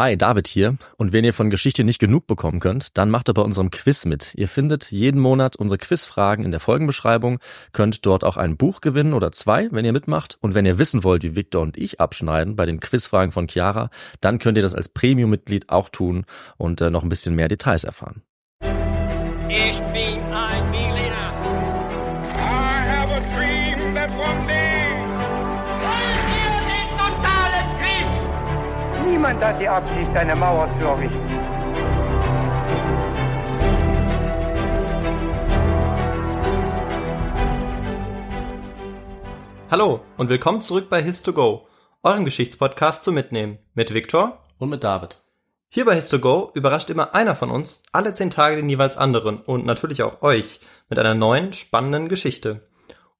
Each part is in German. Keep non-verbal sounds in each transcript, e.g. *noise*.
Hi, David hier. Und wenn ihr von Geschichte nicht genug bekommen könnt, dann macht ihr bei unserem Quiz mit. Ihr findet jeden Monat unsere Quizfragen in der Folgenbeschreibung, könnt dort auch ein Buch gewinnen oder zwei, wenn ihr mitmacht. Und wenn ihr wissen wollt, wie Victor und ich abschneiden bei den Quizfragen von Chiara, dann könnt ihr das als Premium-Mitglied auch tun und äh, noch ein bisschen mehr Details erfahren. Ich bin Niemand hat die Absicht, eine Mauer zu errichten. Hallo und willkommen zurück bei His2Go, eurem Geschichtspodcast zum Mitnehmen mit Viktor. Und mit David. Hier bei His2Go überrascht immer einer von uns alle zehn Tage den jeweils anderen und natürlich auch euch mit einer neuen, spannenden Geschichte.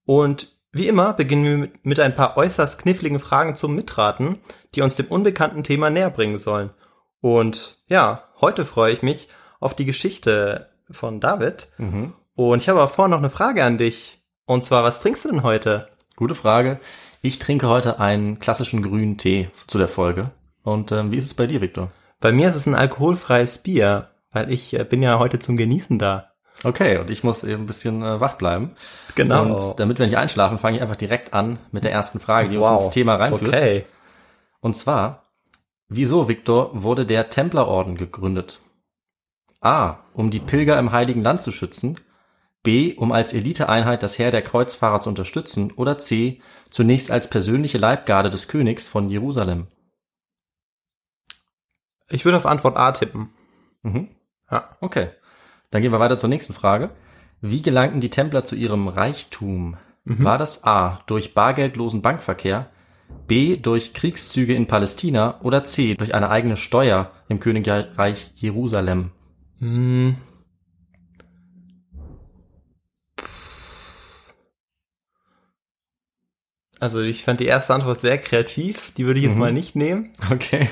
Und wie immer beginnen wir mit, mit ein paar äußerst kniffligen Fragen zum Mitraten, die uns dem unbekannten Thema näher bringen sollen. Und ja, heute freue ich mich auf die Geschichte von David. Und ich habe aber vorher noch eine Frage an dich. Und zwar, was trinkst du denn heute? Gute Frage. Ich trinke heute einen klassischen grünen Tee zu der Folge. Und ähm, wie ist es bei dir, Victor? Bei mir ist es ein alkoholfreies Bier, weil ich äh, bin ja heute zum Genießen da. Okay, und ich muss eben ein bisschen äh, wach bleiben. Genau. Und damit wir nicht einschlafen, fange ich einfach direkt an mit der ersten Frage, die uns ins Thema reinführt. Okay. Und zwar, wieso, Victor, wurde der Templerorden gegründet? A. Um die Pilger im Heiligen Land zu schützen. B. Um als Eliteeinheit das Heer der Kreuzfahrer zu unterstützen. Oder C. Zunächst als persönliche Leibgarde des Königs von Jerusalem. Ich würde auf Antwort A tippen. Mhm. Ja. Okay. Dann gehen wir weiter zur nächsten Frage. Wie gelangten die Templer zu ihrem Reichtum? War das A. durch bargeldlosen Bankverkehr, B. durch Kriegszüge in Palästina oder C. durch eine eigene Steuer im Königreich Jerusalem? Hm. Also ich fand die erste Antwort sehr kreativ. Die würde ich jetzt Mhm. mal nicht nehmen. Okay.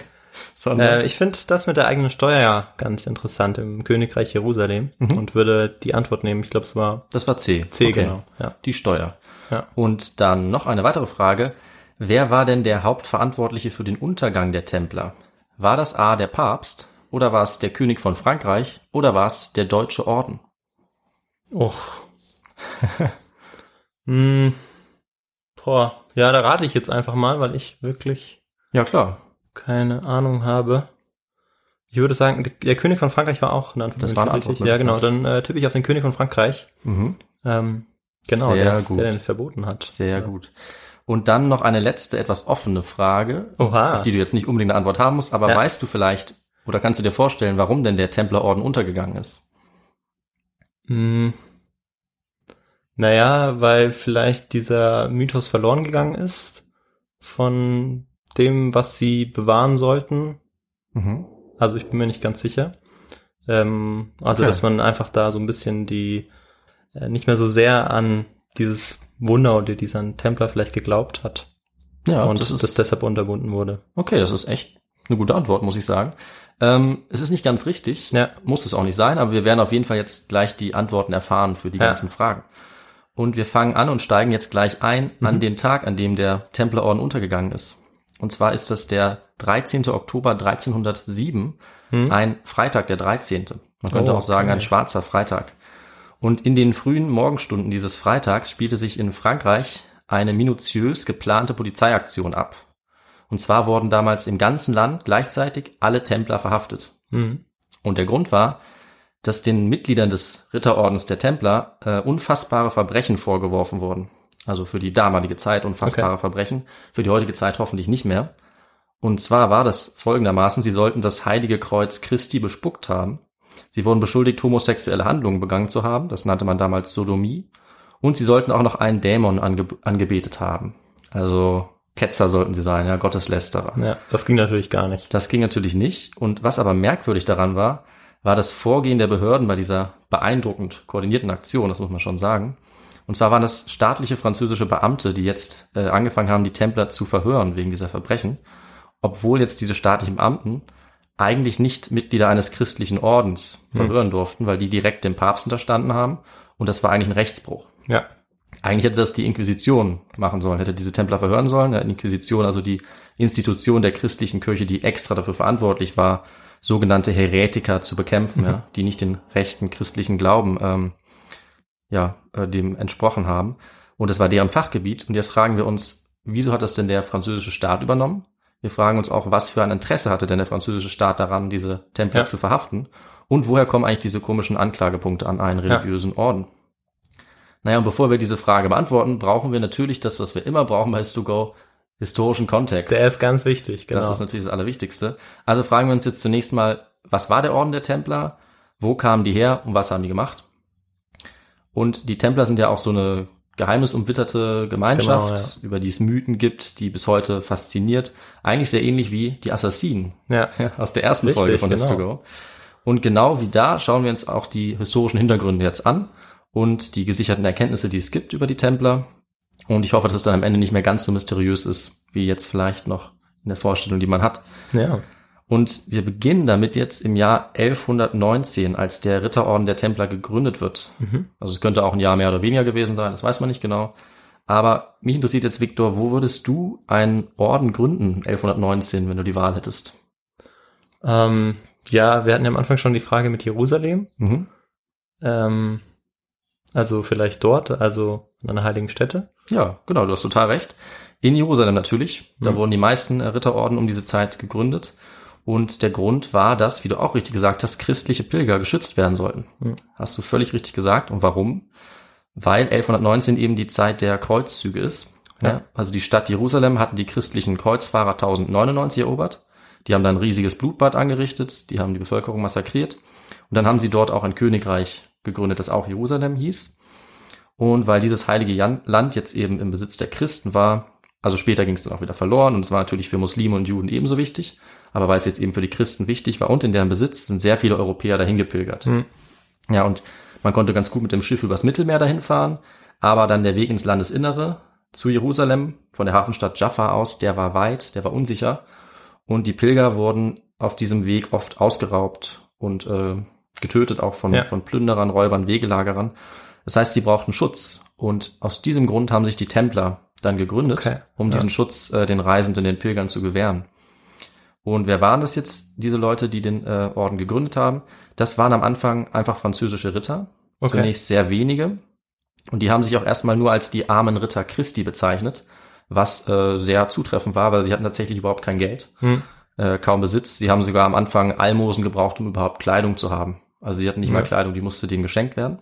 Sondern Äh, ich finde das mit der eigenen Steuer ja ganz interessant im Königreich Jerusalem Mhm. und würde die Antwort nehmen. Ich glaube, es war das war C. C, okay. genau. Ja. Die Steuer. Ja. Und dann noch eine weitere Frage. Wer war denn der Hauptverantwortliche für den Untergang der Templer? War das A. der Papst oder war es der König von Frankreich oder war es der Deutsche Orden? Och. *laughs* hm. Boah. Ja, da rate ich jetzt einfach mal, weil ich wirklich Ja, klar. Keine Ahnung habe. Ich würde sagen, der König von Frankreich war auch eine Antwort. Das war eine richtig. Ja, genau. Dann äh, tippe ich auf den König von Frankreich. Mhm. Ähm, genau, Sehr der, gut. der den verboten hat. Sehr gut. Und dann noch eine letzte, etwas offene Frage, Oha. auf die du jetzt nicht unbedingt eine Antwort haben musst, aber Ja. weißt du vielleicht oder kannst du dir vorstellen, warum denn der Templerorden untergegangen ist? Hm. Naja, weil vielleicht dieser Mythos verloren gegangen ist von dem, was sie bewahren sollten. Mhm. Also ich bin mir nicht ganz sicher. Ähm, also Okay. dass man einfach da so ein bisschen die äh, nicht mehr so sehr an dieses Wunder oder diesen Templer vielleicht geglaubt hat Ja, und das das, ist deshalb unterbunden wurde. okay. Das ist echt eine gute Antwort, muss ich sagen. Ähm, es ist nicht ganz richtig, Ja. muss es auch nicht sein, aber wir werden auf jeden Fall jetzt gleich die Antworten erfahren für die Ja. ganzen Fragen. Und wir fangen an und steigen jetzt gleich ein Mhm. an den Tag, an dem der Templerorden untergegangen ist. Und zwar ist das der 13. Oktober 1307, ein Freitag der 13. Man könnte Hm? Oh, auch sagen, okay. ein schwarzer Freitag. Und in den frühen Morgenstunden dieses Freitags spielte sich in Frankreich eine minutiös geplante Polizeiaktion ab. Und zwar wurden damals im ganzen Land gleichzeitig alle Templer verhaftet. Mhm. Und der Grund war, dass den Mitgliedern des Ritterordens der Templer äh, unfassbare Verbrechen vorgeworfen wurden. Also für die damalige Zeit unfassbare Okay. Verbrechen, für die heutige Zeit hoffentlich nicht mehr. Und zwar war das folgendermaßen, sie sollten das heilige Kreuz Christi bespuckt haben. Sie wurden beschuldigt, homosexuelle Handlungen begangen zu haben, das nannte man damals Sodomie. Und sie sollten auch noch einen Dämon ange angebetet haben. Also Ketzer sollten sie sein, ja, Gotteslästerer. Ja, das ging natürlich gar nicht. Das ging natürlich nicht. Und was aber merkwürdig daran war, war das Vorgehen der Behörden bei dieser beeindruckend koordinierten Aktion, das muss man schon sagen. Und zwar waren das staatliche französische Beamte, die jetzt äh, angefangen haben, die Templer zu verhören wegen dieser Verbrechen, obwohl jetzt diese staatlichen Beamten eigentlich nicht Mitglieder eines christlichen Ordens verhören durften, weil die direkt dem Papst unterstanden haben. Und das war eigentlich ein Rechtsbruch. Ja. Eigentlich hätte das die Inquisition machen sollen, hätte diese Templer verhören sollen. Die Inquisition, also die Institution der christlichen Kirche, die extra dafür verantwortlich war, sogenannte Heretiker zu bekämpfen, ja, die nicht den rechten christlichen Glauben ähm, ja, äh, dem entsprochen haben. Und das war deren Fachgebiet. Und jetzt fragen wir uns, wieso hat das denn der französische Staat übernommen? Wir fragen uns auch, was für ein Interesse hatte denn der französische Staat daran, diese Templer Ja. zu verhaften? Und woher kommen eigentlich diese komischen Anklagepunkte an einen religiösen Orden? Naja, und bevor wir diese Frage beantworten, brauchen wir natürlich das, was wir immer brauchen bei Histogo, historischen Kontext. Der ist ganz wichtig, genau. Das ist natürlich das Allerwichtigste. Also fragen wir uns jetzt zunächst mal, was war der Orden der Templer? Wo kamen die her und was haben die gemacht? Und die Templer sind ja auch so eine geheimnisumwitterte Gemeinschaft, Genau, ja. über die es Mythen gibt, die bis heute fasziniert. Eigentlich sehr ähnlich wie die Assassinen ja. *laughs* aus der ersten Richtig, Folge von genau. Histogo. Und genau wie da schauen wir uns auch die historischen Hintergründe jetzt an und die gesicherten Erkenntnisse, die es gibt über die Templer. Und ich hoffe, dass es dann am Ende nicht mehr ganz so mysteriös ist, wie jetzt vielleicht noch in der Vorstellung, die man hat. ja. Und wir beginnen damit jetzt im Jahr 1119, als der Ritterorden der Templer gegründet wird. Mhm. Also es könnte auch ein Jahr mehr oder weniger gewesen sein, das weiß man nicht genau. Aber mich interessiert jetzt, Viktor, wo würdest du einen Orden gründen, 1119, wenn du die Wahl hättest? Ähm, ja, wir hatten ja am Anfang schon die Frage mit Jerusalem. Mhm. Ähm, also vielleicht dort, also an einer heiligen Stätte. Ja, genau, du hast total recht. In Jerusalem natürlich. Da Mhm. wurden die meisten Ritterorden um diese Zeit gegründet. Und der Grund war, dass, wie du auch richtig gesagt hast, christliche Pilger geschützt werden sollten. Mhm. Hast du völlig richtig gesagt. Und warum? Weil 1119 eben die Zeit der Kreuzzüge ist. Ja. Ja. Also die Stadt Jerusalem hatten die christlichen Kreuzfahrer 1099 erobert. Die haben dann ein riesiges Blutbad angerichtet. Die haben die Bevölkerung massakriert. Und dann haben sie dort auch ein Königreich gegründet, das auch Jerusalem hieß. Und weil dieses heilige Land jetzt eben im Besitz der Christen war, also später ging es dann auch wieder verloren und es war natürlich für Muslime und Juden ebenso wichtig, aber weil es jetzt eben für die Christen wichtig war und in deren Besitz sind sehr viele Europäer dahin gepilgert. Mhm. Ja, und man konnte ganz gut mit dem Schiff übers Mittelmeer dahin fahren, aber dann der Weg ins Landesinnere zu Jerusalem von der Hafenstadt Jaffa aus, der war weit, der war unsicher und die Pilger wurden auf diesem Weg oft ausgeraubt und äh, getötet, auch von, Ja. von Plünderern, Räubern, Wegelagerern. Das heißt, sie brauchten Schutz. Und aus diesem Grund haben sich die Templer dann gegründet, Okay, um ja. diesen Schutz äh, den Reisenden, den Pilgern zu gewähren. Und wer waren das jetzt, diese Leute, die den äh, Orden gegründet haben? Das waren am Anfang einfach französische Ritter, Okay. zunächst sehr wenige. Und die haben sich auch erstmal nur als die armen Ritter Christi bezeichnet, was äh, sehr zutreffend war, weil sie hatten tatsächlich überhaupt kein Geld, Hm. äh, kaum Besitz. Sie haben sogar am Anfang Almosen gebraucht, um überhaupt Kleidung zu haben. Also sie hatten nicht Ja. mal Kleidung, die musste denen geschenkt werden.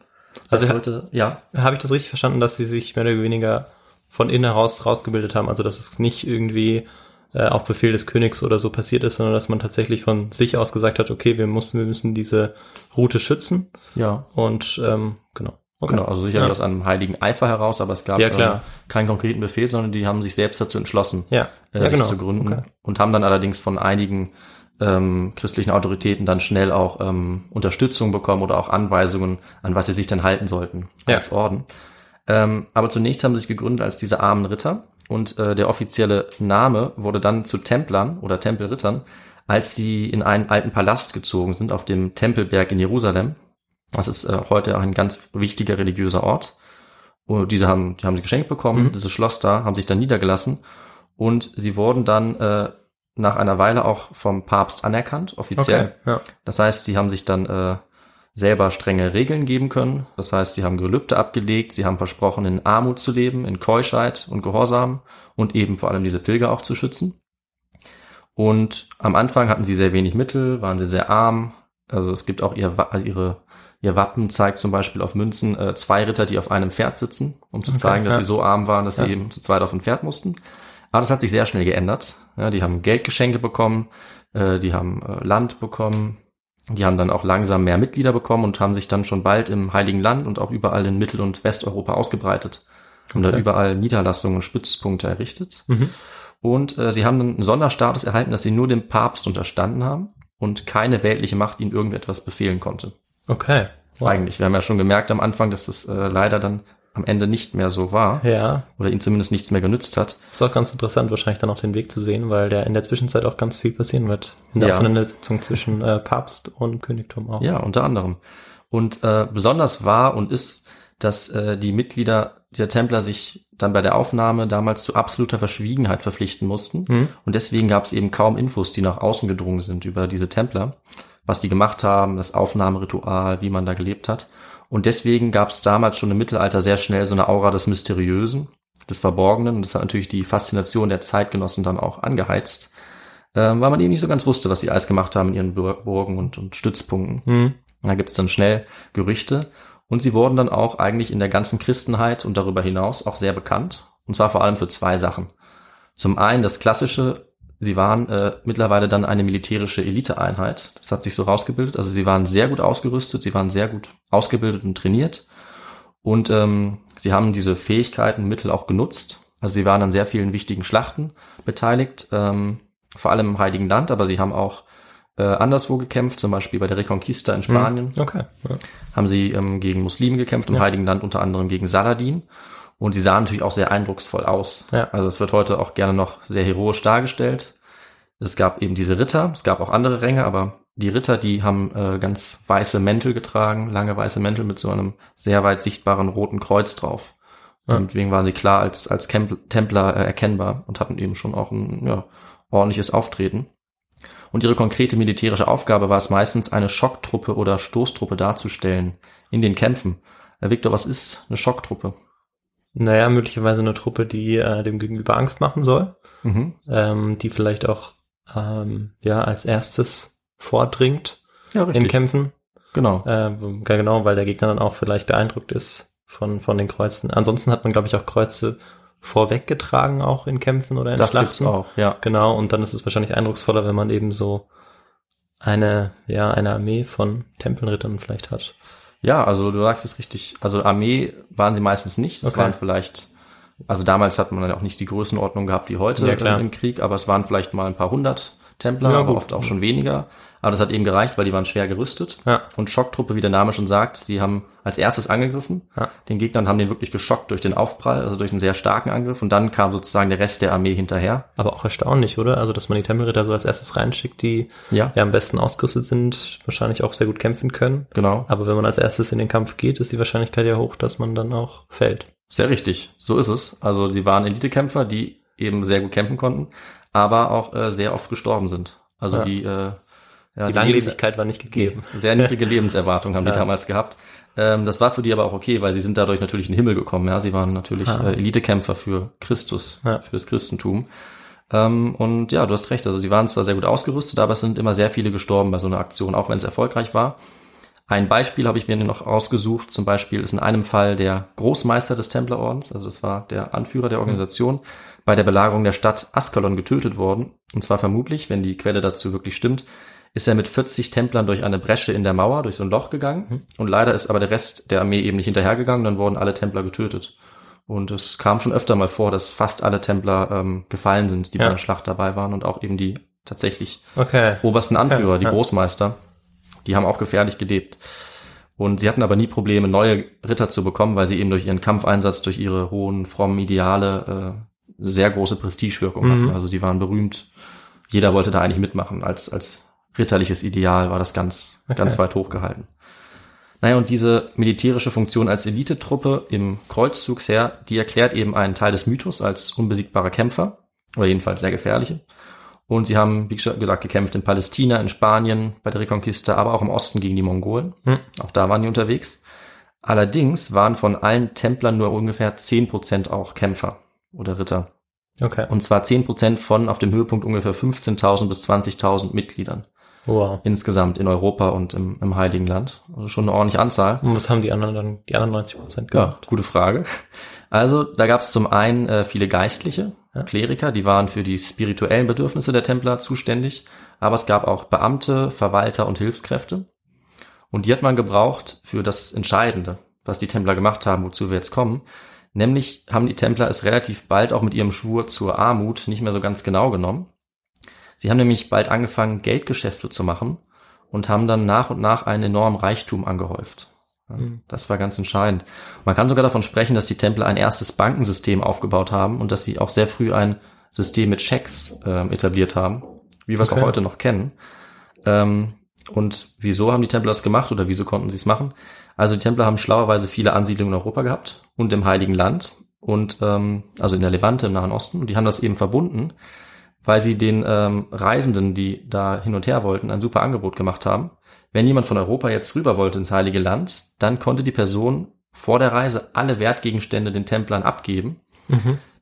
Also sollte, ja. habe ich das richtig verstanden, dass sie sich mehr oder weniger von innen heraus rausgebildet haben? Also dass es nicht irgendwie äh, auf Befehl des Königs oder so passiert ist, sondern dass man tatsächlich von sich aus gesagt hat, okay, wir müssen, wir müssen diese Route schützen Ja, und ähm, genau. Okay. genau. Also sicherlich Ja. aus einem heiligen Eifer heraus, aber es gab Ja, äh, keinen konkreten Befehl, sondern die haben sich selbst dazu entschlossen, Ja, äh, ja sich genau. zu gründen Okay. und haben dann allerdings von einigen ähm, christlichen Autoritäten dann schnell auch ähm, Unterstützung bekommen oder auch Anweisungen, an was sie sich dann halten sollten Ja. als Orden. Ähm, aber zunächst haben sie sich gegründet als diese armen Ritter und äh, der offizielle Name wurde dann zu Templern oder Tempelrittern, als sie in einen alten Palast gezogen sind auf dem Tempelberg in Jerusalem. Das ist äh, heute auch ein ganz wichtiger religiöser Ort. Und diese haben, die haben sie geschenkt bekommen, Mhm. dieses Schloss da, haben sich dann niedergelassen und sie wurden dann äh, nach einer Weile auch vom Papst anerkannt, offiziell. Okay. Ja. Das heißt, sie haben sich dann äh, selber strenge Regeln geben können. Das heißt, sie haben Gelübde abgelegt, sie haben versprochen, in Armut zu leben, in Keuschheit und Gehorsam und eben vor allem diese Pilger auch zu schützen. Und am Anfang hatten sie sehr wenig Mittel, waren sie sehr arm. Also es gibt auch ihr, ihre, ihr Wappen zeigt zum Beispiel auf Münzen äh, zwei Ritter, die auf einem Pferd sitzen, um zu Okay, zeigen, dass ja. sie so arm waren, dass Ja. sie eben zu zweit auf ein Pferd mussten. Aber das hat sich sehr schnell geändert. Ja, die haben Geldgeschenke bekommen, äh, die haben äh, Land bekommen, die haben dann auch langsam mehr Mitglieder bekommen und haben sich dann schon bald im Heiligen Land und auch überall in Mittel- und Westeuropa ausgebreitet. Haben da Okay. überall Niederlassungen und Stützpunkte errichtet. Mhm. Und äh, sie haben dann einen Sonderstatus erhalten, dass sie nur dem Papst unterstanden haben und keine weltliche Macht ihnen irgendetwas befehlen konnte. Okay. Wow. Eigentlich. Wir haben ja schon gemerkt am Anfang, dass das äh, leider dann am Ende nicht mehr so war Ja, oder ihnen zumindest nichts mehr genützt hat. ist auch ganz interessant, wahrscheinlich dann auch den Weg zu sehen, weil der in der Zwischenzeit auch ganz viel passieren wird. In der Ja. Auseinandersetzung zwischen äh, Papst und Königtum auch. Ja, unter anderem. Und äh, besonders war und ist, dass äh, die Mitglieder dieser Templer sich dann bei der Aufnahme damals zu absoluter Verschwiegenheit verpflichten mussten. Und deswegen gab es eben kaum Infos, die nach außen gedrungen sind über diese Templer, was die gemacht haben, das Aufnahmeritual, wie man da gelebt hat. Und deswegen gab es damals schon im Mittelalter sehr schnell so eine Aura des Mysteriösen, des Verborgenen. Und das hat natürlich die Faszination der Zeitgenossen dann auch angeheizt, ähm, weil man eben nicht so ganz wusste, was sie alles gemacht haben in ihren Bur- Burgen und, und Stützpunkten. Da gibt es dann schnell Gerüchte. Und sie wurden dann auch eigentlich in der ganzen Christenheit und darüber hinaus auch sehr bekannt. Und zwar vor allem für zwei Sachen. Zum einen das klassische, sie waren äh, mittlerweile dann eine militärische Eliteeinheit. Das hat sich so rausgebildet. Also sie waren sehr gut ausgerüstet, sie waren sehr gut ausgebildet und trainiert. Und ähm, sie haben diese Fähigkeiten, Mittel auch genutzt. Also sie waren an sehr vielen wichtigen Schlachten beteiligt, ähm, vor allem im Heiligen Land, aber sie haben auch äh, anderswo gekämpft, zum Beispiel bei der Reconquista in Spanien Okay. Ja. haben sie ähm, gegen Muslime gekämpft, im Heiligen Land unter anderem gegen Saladin. Und sie sahen natürlich auch sehr eindrucksvoll aus. Ja. Also es wird heute auch gerne noch sehr heroisch dargestellt. Es gab eben diese Ritter, es gab auch andere Ränge, aber die Ritter, die haben äh, ganz weiße Mäntel getragen, lange weiße Mäntel mit so einem sehr weit sichtbaren roten Kreuz drauf. Und deswegen waren sie klar als, als Templer äh, erkennbar und hatten eben schon auch ein ja, ordentliches Auftreten. Und ihre konkrete militärische Aufgabe war es meistens, eine Schocktruppe oder Stoßtruppe darzustellen in den Kämpfen. Äh, Victor, was ist eine Schocktruppe? Naja, möglicherweise eine Truppe, die äh, dem Gegenüber Angst machen soll, ähm, die vielleicht auch ähm, ja als erstes vordringt Ja, in Kämpfen. Genau. Äh, genau, weil der Gegner dann auch vielleicht beeindruckt ist von, von den Kreuzen. Ansonsten hat man, glaube ich, auch Kreuze vorweggetragen, auch in Kämpfen oder in das Schlachten. gibt's auch, ja. Genau, und dann ist es wahrscheinlich eindrucksvoller, wenn man eben so eine, ja, eine Armee von Tempelrittern vielleicht hat. Ja, also du sagst es richtig. Also Armee waren sie meistens nicht. Es Okay. waren vielleicht, also damals hat man dann auch nicht die Größenordnung gehabt wie heute Ja, im Krieg, aber es waren vielleicht mal ein paar hundert Templer, Ja, aber oft auch schon weniger. Aber das hat eben gereicht, weil die waren schwer gerüstet. Ja. Und Schocktruppe, wie der Name schon sagt, die haben als erstes angegriffen. Ja. Den Gegnern haben den wirklich geschockt durch den Aufprall, also durch einen sehr starken Angriff. Und dann kam sozusagen der Rest der Armee hinterher. Aber auch erstaunlich, oder? Also, dass man die Tempelritter so als erstes reinschickt, die Ja. ja am besten ausgerüstet sind, wahrscheinlich auch sehr gut kämpfen können. Genau. Aber wenn man als erstes in den Kampf geht, ist die Wahrscheinlichkeit ja hoch, dass man dann auch fällt. Sehr richtig, so ist es. Also sie waren Elitekämpfer, die eben sehr gut kämpfen konnten, aber auch äh, sehr oft gestorben sind. Also Ja. die, äh, ja, Die Lebens- Langlebigkeit war nicht gegeben. sehr niedrige Lebenserwartung haben die *laughs* Ja. damals gehabt. Ähm, das war für die aber auch okay, weil sie sind dadurch natürlich in den Himmel gekommen. Ja, sie waren natürlich Ah. äh, Elitekämpfer für Christus, Ja. für das Christentum. Ähm, und ja, du hast recht. Also sie waren zwar sehr gut ausgerüstet, aber es sind immer sehr viele gestorben bei so einer Aktion, auch wenn es erfolgreich war. Ein Beispiel habe ich mir noch ausgesucht. Zum Beispiel ist in einem Fall der Großmeister des Templerordens, also das war der Anführer der Organisation, bei der Belagerung der Stadt Askalon getötet worden. Und zwar vermutlich, wenn die Quelle dazu wirklich stimmt, ist er mit 40 Templern durch eine Bresche in der Mauer, durch so ein Loch gegangen. Und leider ist aber der Rest der Armee eben nicht hinterhergegangen, dann wurden alle Templer getötet. Und es kam schon öfter mal vor, dass fast alle Templer ähm, gefallen sind, die Ja. bei der Schlacht dabei waren und auch eben die tatsächlich Okay. obersten Anführer, Ja, die ja. Großmeister, die haben auch gefährlich gelebt. Und sie hatten aber nie Probleme, neue Ritter zu bekommen, weil sie eben durch ihren Kampfeinsatz, durch ihre hohen, frommen Ideale äh, sehr große Prestigewirkung Mhm. hatten. Also die waren berühmt. Jeder wollte da eigentlich mitmachen. Als, als ritterliches Ideal war das ganz, Okay. ganz weit hochgehalten. Naja, und diese militärische Funktion als Elitetruppe im Kreuzzugsheer, die erklärt eben einen Teil des Mythos als unbesiegbare Kämpfer, oder jedenfalls sehr gefährliche. Und sie haben, wie gesagt, gekämpft in Palästina, in Spanien, bei der Reconquista, aber auch im Osten gegen die Mongolen. Hm. Auch da waren die unterwegs. Allerdings waren von allen Templern nur ungefähr 10% auch Kämpfer oder Ritter. Okay. Und zwar 10% von auf dem Höhepunkt ungefähr 15.000 bis 20.000 Mitgliedern Wow. insgesamt in Europa und im, im Heiligen Land. Also schon eine ordentliche Anzahl. Und was haben die anderen dann, die anderen 90 Prozent Ja, gemacht? gute Frage. Also da gab es zum einen äh, viele Geistliche, Ja. Kleriker, die waren für die spirituellen Bedürfnisse der Templer zuständig, aber es gab auch Beamte, Verwalter und Hilfskräfte. Und die hat man gebraucht für das Entscheidende, was die Templer gemacht haben, wozu wir jetzt kommen. Nämlich haben die Templer es relativ bald auch mit ihrem Schwur zur Armut nicht mehr so ganz genau genommen. Sie haben nämlich bald angefangen, Geldgeschäfte zu machen und haben dann nach und nach einen enormen Reichtum angehäuft. Ja, Das war ganz entscheidend. Man kann sogar davon sprechen, dass die Templer ein erstes Bankensystem aufgebaut haben und dass sie auch sehr früh ein System mit Schecks ähm, etabliert haben, wie wir es Okay. auch heute noch kennen. Ähm, Und wieso haben die Templer das gemacht oder wieso konnten sie es machen? Also die Templer haben schlauerweise viele Ansiedlungen in Europa gehabt und im Heiligen Land und ähm, also in der Levante im Nahen Osten. Und die haben das eben verbunden, weil sie den ähm, Reisenden, die da hin und her wollten, ein super Angebot gemacht haben. Wenn jemand von Europa jetzt rüber wollte ins Heilige Land, dann konnte die Person vor der Reise alle Wertgegenstände den Templern abgeben.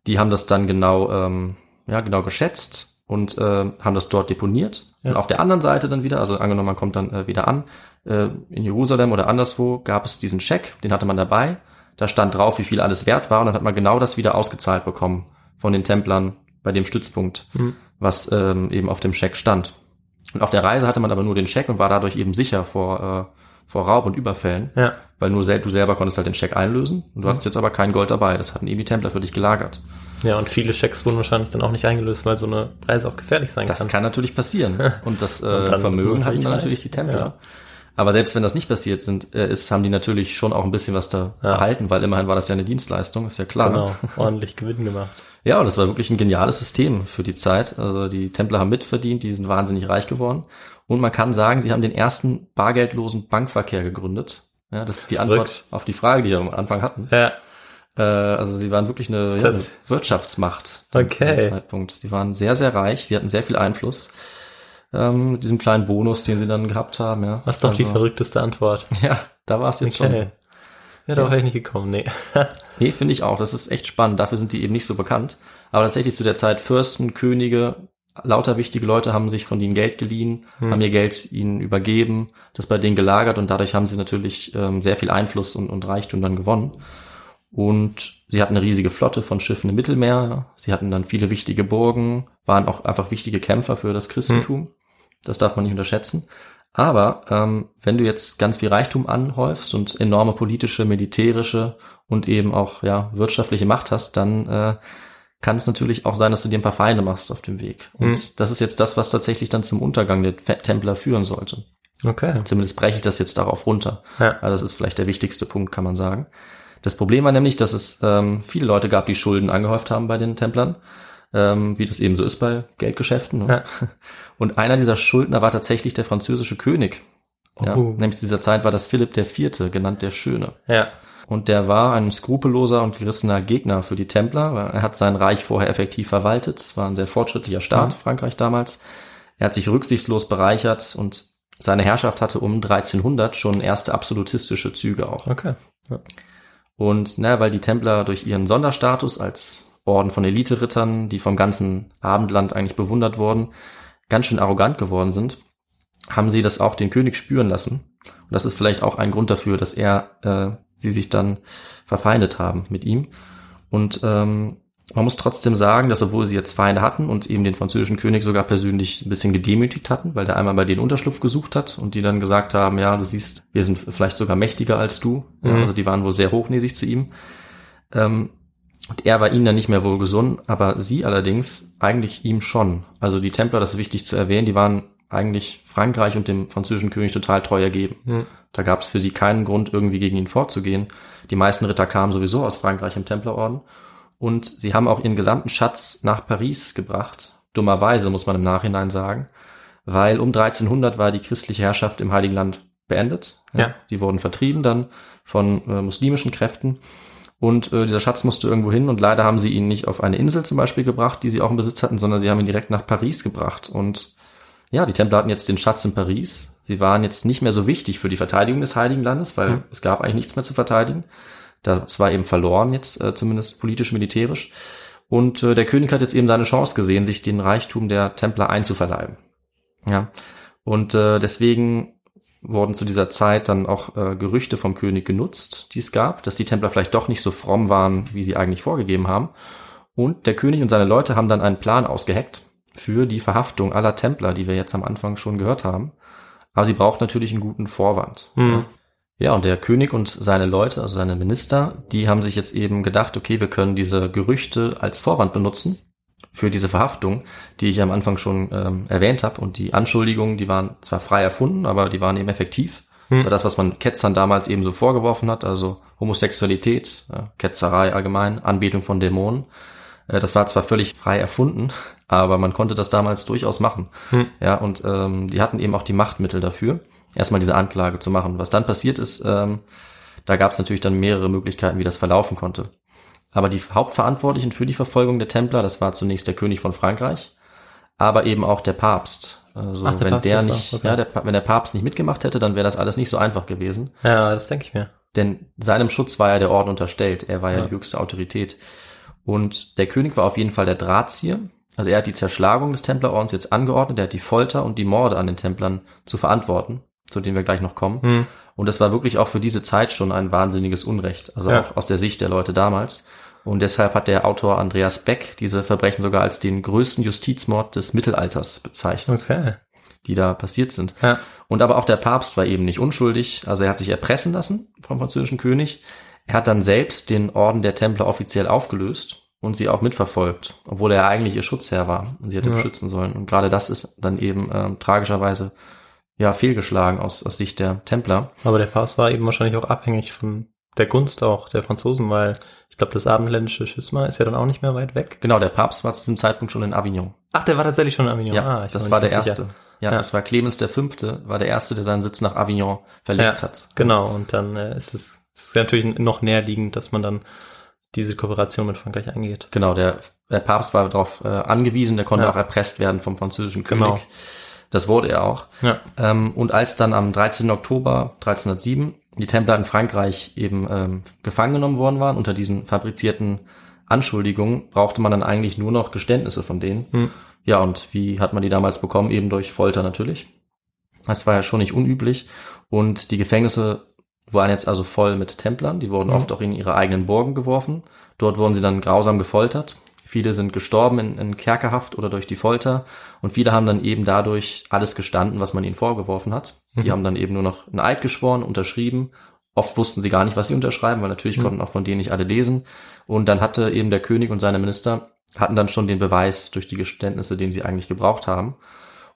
Die haben das dann genau, ähm, ja, genau geschätzt und äh, haben das dort deponiert. Ja. Und auf der anderen Seite dann wieder, also angenommen, man kommt dann äh, wieder an, äh, in Jerusalem oder anderswo, gab es diesen Scheck, den hatte man dabei. Da stand drauf, wie viel alles wert war und dann hat man genau das wieder ausgezahlt bekommen von den Templern bei dem Stützpunkt, was ähm, eben auf dem Scheck stand. Und auf der Reise hatte man aber nur den Scheck und war dadurch eben sicher vor, äh, vor Raub und Überfällen, Ja. weil nur sel du selber konntest halt den Scheck einlösen und du hattest jetzt aber kein Gold dabei. Das hatten eben die Templer für dich gelagert. Ja, und viele Schecks wurden wahrscheinlich dann auch nicht eingelöst, weil so eine Reise auch gefährlich sein Das kann. kann natürlich passieren. *laughs* Und das äh, Und Vermögen hatten natürlich dann natürlich die Templer. Ja. Aber selbst wenn das nicht passiert sind, äh, ist, haben die natürlich schon auch ein bisschen was da Ja. behalten, weil immerhin war das ja eine Dienstleistung, ist ja klar. Genau, ordentlich Gewinn gemacht. *laughs* Ja, und das war wirklich ein geniales System für die Zeit. Also die Templer haben mitverdient, die sind wahnsinnig reich geworden. Und man kann sagen, sie haben den ersten bargeldlosen Bankverkehr gegründet. Ja, das ist die Antwort Verrückt. auf die Frage, die wir am Anfang hatten. Ja, Äh, also sie waren wirklich eine, ja, eine Wirtschaftsmacht Okay. Zeitpunkt. Die waren sehr, sehr reich, sie hatten sehr viel Einfluss. Ähm, mit diesem kleinen Bonus, den sie dann gehabt haben, ja. was doch die Also, verrückteste Antwort. *laughs* Ja, da war es jetzt schon so. Okay. Ja, darauf wäre ich nicht gekommen, nee. *laughs* Nee, finde ich auch. Das ist echt spannend. Dafür sind die eben nicht so bekannt. Aber tatsächlich zu der Zeit Fürsten, Könige, lauter wichtige Leute haben sich von ihnen Geld geliehen, haben ihr Geld ihnen übergeben, das bei denen gelagert und dadurch haben sie natürlich ähm, sehr viel Einfluss und, und Reichtum dann gewonnen. Und sie hatten eine riesige Flotte von Schiffen im Mittelmeer. Sie hatten dann viele wichtige Burgen, waren auch einfach wichtige Kämpfer für das Christentum. Das darf man nicht unterschätzen. Aber ähm, wenn du jetzt ganz viel Reichtum anhäufst und enorme politische, militärische und eben auch ja wirtschaftliche Macht hast, dann äh, kann es natürlich auch sein, dass du dir ein paar Feinde machst auf dem Weg. Und Mhm. das ist jetzt das, was tatsächlich dann zum Untergang der Templer führen sollte. Okay. Zumindest breche ich das jetzt darauf runter. Ja. Weil das ist vielleicht der wichtigste Punkt, kann man sagen. Das Problem war nämlich, dass es ähm, viele Leute gab, die Schulden angehäuft haben bei den Templern, ähm, wie das eben so ist bei Geldgeschäften. Ne? *laughs* Und einer dieser Schuldner war tatsächlich der französische König. Ja, Oh. Nämlich zu dieser Zeit war das Philipp IV., genannt der Schöne. Ja. Und der war ein skrupelloser und gerissener Gegner für die Templer. Er hat sein Reich vorher effektiv verwaltet. Es war ein sehr fortschrittlicher Staat, Frankreich damals. Er hat sich rücksichtslos bereichert und seine Herrschaft hatte um 1300 schon erste absolutistische Züge auch. Okay. Und na, weil die Templer durch ihren Sonderstatus als Orden von Elite-Rittern, die vom ganzen Abendland eigentlich bewundert wurden, ganz schön arrogant geworden sind, haben sie das auch den König spüren lassen. Und das ist vielleicht auch ein Grund dafür, dass er äh, sie sich dann verfeindet haben mit ihm. Und ähm, man muss trotzdem sagen, dass obwohl sie jetzt Feinde hatten und eben den französischen König sogar persönlich ein bisschen gedemütigt hatten, weil der einmal bei denen Unterschlupf gesucht hat und die dann gesagt haben, ja, du siehst, wir sind vielleicht sogar mächtiger als du. Ja, Mhm. also die waren wohl sehr hochnäsig zu ihm. Ähm, und er war ihnen dann nicht mehr wohlgesonnen, aber sie allerdings eigentlich ihm schon. Also die Templer, das ist wichtig zu erwähnen, die waren eigentlich Frankreich und dem französischen König total treu ergeben. Hm. Da gab es für sie keinen Grund, irgendwie gegen ihn vorzugehen. Die meisten Ritter kamen sowieso aus Frankreich im Templerorden. Und sie haben auch ihren gesamten Schatz nach Paris gebracht. Dummerweise, muss man im Nachhinein sagen. Weil um 1300 war die christliche Herrschaft im Heiligen Land beendet. Ja. Die wurden vertrieben dann von äh, muslimischen Kräften. Und äh, dieser Schatz musste irgendwo hin und leider haben sie ihn nicht auf eine Insel zum Beispiel gebracht, die sie auch im Besitz hatten, sondern sie haben ihn direkt nach Paris gebracht. Und ja, die Templer hatten jetzt den Schatz in Paris. Sie waren jetzt nicht mehr so wichtig für die Verteidigung des Heiligen Landes, weil es gab eigentlich nichts mehr zu verteidigen. Das war eben verloren jetzt, äh, zumindest politisch, militärisch. Und äh, der König hat jetzt eben seine Chance gesehen, sich den Reichtum der Templer einzuverleiben. Ja. Und äh, deswegen wurden zu dieser Zeit dann auch äh, Gerüchte vom König genutzt, die es gab, dass die Templer vielleicht doch nicht so fromm waren, wie sie eigentlich vorgegeben haben. Und der König und seine Leute haben dann einen Plan ausgeheckt für die Verhaftung aller Templer, die wir jetzt am Anfang schon gehört haben. Aber sie braucht natürlich einen guten Vorwand. Hm. Ja, und der König und seine Leute, also seine Minister, die haben sich jetzt eben gedacht, okay, wir können diese Gerüchte als Vorwand benutzen für diese Verhaftung, die ich am Anfang schon ähm, erwähnt habe. Und die Anschuldigungen, die waren zwar frei erfunden, aber die waren eben effektiv. Das war das, was man Ketzern damals eben so vorgeworfen hat, also Homosexualität, ja, Ketzerei allgemein, Anbetung von Dämonen. Äh, das war zwar völlig frei erfunden, *laughs* aber man konnte das damals durchaus machen. Hm. Ja, und ähm, die hatten eben auch die Machtmittel dafür, erstmal diese Anklage zu machen. Was dann passiert ist, ähm, da gab es natürlich dann mehrere Möglichkeiten, wie das verlaufen konnte. Aber die Hauptverantwortlichen für die Verfolgung der Templer, das war zunächst der König von Frankreich, aber eben auch der Papst. Also Ach, der wenn Papst der nicht, okay. ja, der, wenn der Papst nicht mitgemacht hätte, dann wäre das alles nicht so einfach gewesen. Ja, das denke ich mir. Denn seinem Schutz war ja der Orden unterstellt. Er war ja, Ja. die höchste Autorität. Und der König war auf jeden Fall der Drahtzieher. Also er hat die Zerschlagung des Templerordens jetzt angeordnet. Er hat die Folter und die Morde an den Templern zu verantworten, zu denen wir gleich noch kommen. Hm. Und das war wirklich auch für diese Zeit schon ein wahnsinniges Unrecht. Also Ja. auch aus der Sicht der Leute damals. Und deshalb hat der Autor Andreas Beck diese Verbrechen sogar als den größten Justizmord des Mittelalters bezeichnet Okay. die da passiert sind. Ja. Und aber auch der Papst war eben nicht unschuldig. Also er hat sich erpressen lassen vom französischen König. Er hat dann selbst den Orden der Templer offiziell aufgelöst und sie auch mitverfolgt, obwohl er eigentlich ihr Schutzherr war und sie hätte Ja. beschützen sollen. Und gerade das ist dann eben ähm, tragischerweise ja fehlgeschlagen aus, aus Sicht der Templer. Aber der Papst war eben wahrscheinlich auch abhängig von der Gunst auch der Franzosen, weil ich glaube, das abendländische Schisma ist ja dann auch nicht mehr weit weg. Genau, der Papst war zu diesem Zeitpunkt schon in Avignon. Ach, der war tatsächlich schon in Avignon. Ja, ah, ich das war der erste. sicher. Ja, Ja. das war Clemens der Fünfte, war der erste, der seinen Sitz nach Avignon verlegt Ja, hat. Genau, und dann äh, ist es ist natürlich noch näherliegend, dass man dann diese Kooperation mit Frankreich eingeht. Genau, der, der Papst war darauf äh, angewiesen, der konnte Ja. auch erpresst werden vom französischen Genau. König. Das wurde er auch. Ja. Ähm, und als dann am 13. Oktober 1307 die Templer in Frankreich eben ähm, gefangen genommen worden waren unter diesen fabrizierten Anschuldigungen, brauchte man dann eigentlich nur noch Geständnisse von denen. Hm. Ja, und wie hat man die damals bekommen? Eben durch Folter natürlich. Das war ja schon nicht unüblich. Und die Gefängnisse waren jetzt also voll mit Templern. Die wurden Mhm. oft auch in ihre eigenen Burgen geworfen. Dort wurden sie dann grausam gefoltert. Viele sind gestorben in, in Kerkerhaft oder durch die Folter. Und viele haben dann eben dadurch alles gestanden, was man ihnen vorgeworfen hat. Die Mhm. haben dann eben nur noch einen Eid geschworen, unterschrieben. Oft wussten sie gar nicht, was sie unterschreiben, weil natürlich Mhm. konnten auch von denen nicht alle lesen. Und dann hatte eben der König und seine Minister hatten dann schon den Beweis durch die Geständnisse, den sie eigentlich gebraucht haben.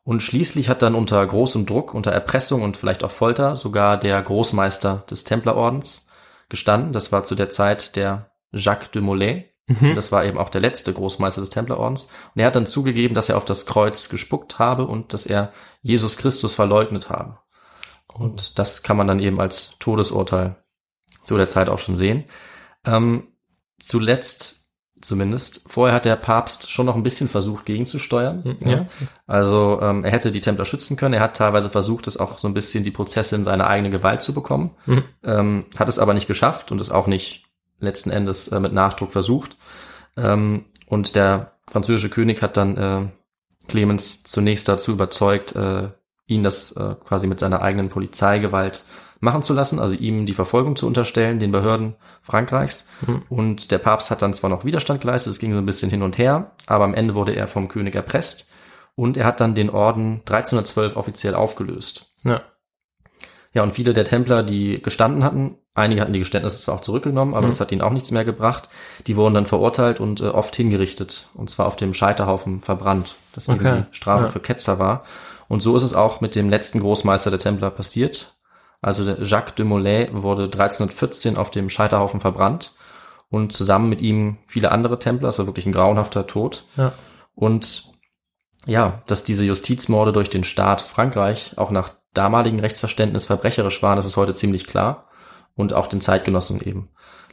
Und schließlich hat dann unter großem Druck, unter Erpressung und vielleicht auch Folter sogar der Großmeister des Templerordens gestanden. Das war zu der Zeit der Jacques de Molay. Mhm. Das war eben auch der letzte Großmeister des Templerordens. Und er hat dann zugegeben, dass er auf das Kreuz gespuckt habe und dass er Jesus Christus verleugnet habe. Und das kann man dann eben als Todesurteil zu der Zeit auch schon sehen. Ähm, zuletzt zumindest. Vorher hat der Papst schon noch ein bisschen versucht, gegenzusteuern. Ja. Also ähm, er hätte die Templer schützen können. Er hat teilweise versucht, es auch so ein bisschen die Prozesse in seine eigene Gewalt zu bekommen. Mhm. Ähm, hat es aber nicht geschafft und es auch nicht letzten Endes äh, mit Nachdruck versucht. Ähm, und der französische König hat dann äh, Clemens zunächst dazu überzeugt, äh, ihn das äh, quasi mit seiner eigenen Polizeigewalt machen zu lassen, also ihm die Verfolgung zu unterstellen, den Behörden Frankreichs. Mhm. Und der Papst hat dann zwar noch Widerstand geleistet, es ging so ein bisschen hin und her, aber am Ende wurde er vom König erpresst und er hat dann den Orden 1312 offiziell aufgelöst. Ja. Ja, und viele der Templer, die gestanden hatten, einige hatten die Geständnisse zwar auch zurückgenommen, aber Mhm. das hat ihnen auch nichts mehr gebracht. Die wurden dann verurteilt und äh, oft hingerichtet. Und zwar auf dem Scheiterhaufen verbrannt. Das eben Okay. die Strafe Ja. für Ketzer war. Und so ist es auch mit dem letzten Großmeister der Templer passiert. Also Jacques de Molay wurde 1314 auf dem Scheiterhaufen verbrannt. Und zusammen mit ihm viele andere Templer. Es war wirklich ein grauenhafter Tod. Ja. Und ja, dass diese Justizmorde durch den Staat Frankreich auch nach damaligen Rechtsverständnis verbrecherisch waren, das ist heute ziemlich klar. Und auch den Zeitgenossen eben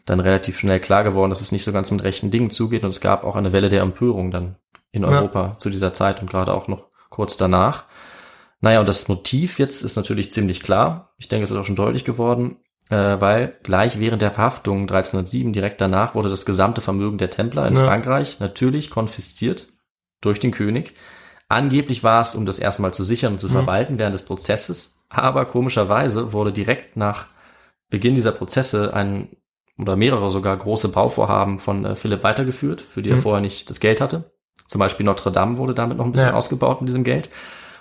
dann relativ schnell klar geworden, dass es nicht so ganz mit rechten Dingen zugeht. Und es gab auch eine Welle der Empörung dann in Ja. Europa zu dieser Zeit und gerade auch noch kurz danach. Naja, und das Motiv jetzt ist natürlich ziemlich klar. Ich denke, es ist auch schon deutlich geworden, äh, weil gleich während der Verhaftung 1307, direkt danach, wurde das gesamte Vermögen der Templer in Ja. Frankreich natürlich konfisziert durch den König. Angeblich war es, um das erstmal zu sichern und zu Mhm. verwalten während des Prozesses, aber komischerweise wurde direkt nach Beginn dieser Prozesse ein oder mehrere sogar große Bauvorhaben von äh, Philipp weitergeführt, für die er Mhm. vorher nicht das Geld hatte. Zum Beispiel Notre Dame wurde damit noch ein bisschen Ja. ausgebaut mit diesem Geld.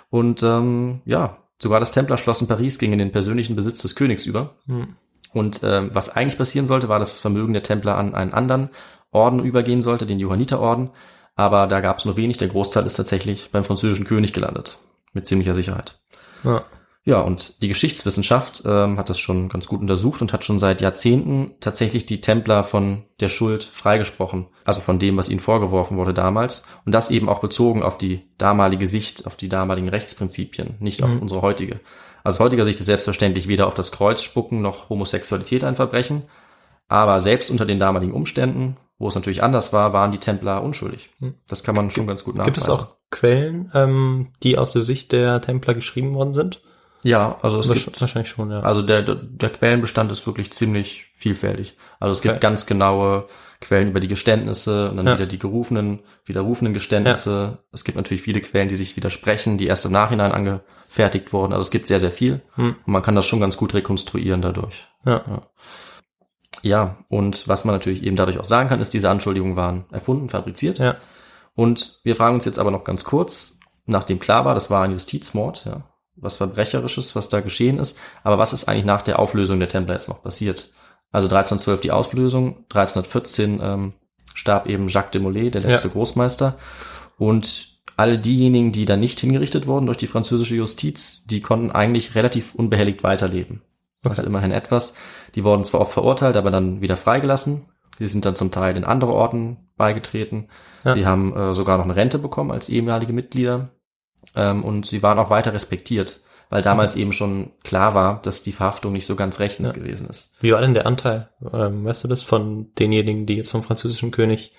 Und ähm, ja, sogar das Templerschloss in Paris ging in den persönlichen Besitz des Königs über. Hm. Und ähm, was eigentlich passieren sollte, war, dass das Vermögen der Templer an einen anderen Orden übergehen sollte, den Johanniterorden. Aber da gab es nur wenig. Der Großteil ist tatsächlich beim französischen König gelandet. Mit ziemlicher Sicherheit. Ja. Ja, und die Geschichtswissenschaft ähm, hat das schon ganz gut untersucht und hat schon seit Jahrzehnten tatsächlich die Templer von der Schuld freigesprochen, also von dem, was ihnen vorgeworfen wurde damals. Und das eben auch bezogen auf die damalige Sicht, auf die damaligen Rechtsprinzipien, nicht auf unsere heutige. Also aus heutiger Sicht ist selbstverständlich weder auf das Kreuz spucken noch Homosexualität ein Verbrechen. Aber selbst unter den damaligen Umständen, wo es natürlich anders war, waren die Templer unschuldig. Das kann man schon ganz gut nachweisen. Gibt es auch Quellen, ähm, die aus der Sicht der Templer geschrieben worden sind? Ja, also es Wahrsch- gibt, Wahrscheinlich schon, ja. also der, der, der Quellenbestand ist wirklich ziemlich vielfältig. Also es gibt Okay. ganz genaue Quellen über die Geständnisse und dann Ja. wieder die gerufenen, widerrufenen Geständnisse. Es gibt natürlich viele Quellen, die sich widersprechen, die erst im Nachhinein angefertigt wurden. Also es gibt sehr, sehr viel. Hm. Und man kann das schon ganz gut rekonstruieren dadurch. ja. Ja, und was man natürlich eben dadurch auch sagen kann, ist, diese Anschuldigungen waren erfunden, fabriziert. Ja. Und wir fragen uns jetzt aber noch ganz kurz, nachdem klar war, das war ein Justizmord, ja, was Verbrecherisches, was da geschehen ist, aber was ist eigentlich nach der Auflösung der Templer jetzt noch passiert? Also 1312 die Auflösung, 1314 ähm, starb eben Jacques de Molay, der letzte Ja. Großmeister. Und alle diejenigen, die da nicht hingerichtet wurden durch die französische Justiz, die konnten eigentlich relativ unbehelligt weiterleben. Also Okay. immerhin etwas. Die wurden zwar oft verurteilt, aber dann wieder freigelassen. Die sind dann zum Teil in andere Orden beigetreten. Ja. Sie haben äh, sogar noch eine Rente bekommen als ehemalige Mitglieder. Ähm, und sie waren auch weiter respektiert, weil damals eben schon klar war, dass die Verhaftung nicht so ganz rechtens Ja. gewesen ist. Wie war denn der Anteil, ähm, weißt du das, von denjenigen, die jetzt vom französischen König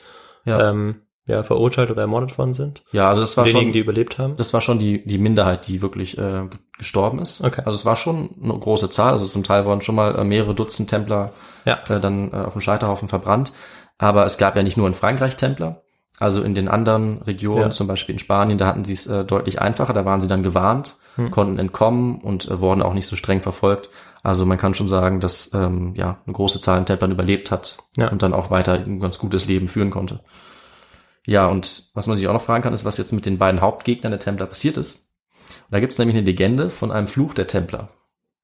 Ja, ähm, ja, verurteilt oder ermordet worden sind? ja also das war denjenigen, schon, die überlebt haben? das war schon die, die Minderheit, die wirklich äh, ge- gestorben ist. Okay. Also es war schon eine große Zahl. Also zum Teil wurden schon mal äh, mehrere Dutzend Templer Ja. äh, dann äh, auf dem Scheiterhaufen verbrannt. Aber es gab ja nicht nur in Frankreich Templer. Also in den anderen Regionen, Ja. zum Beispiel in Spanien, da hatten sie es äh, deutlich einfacher. Da waren sie dann gewarnt, Hm. konnten entkommen und äh, wurden auch nicht so streng verfolgt. Also man kann schon sagen, dass ähm, ja eine große Zahl an Templern überlebt hat Ja. und dann auch weiter ein ganz gutes Leben führen konnte. Ja, und was man sich auch noch fragen kann, ist, was jetzt mit den beiden Hauptgegnern der Templer passiert ist. Und da gibt es nämlich eine Legende von einem Fluch der Templer.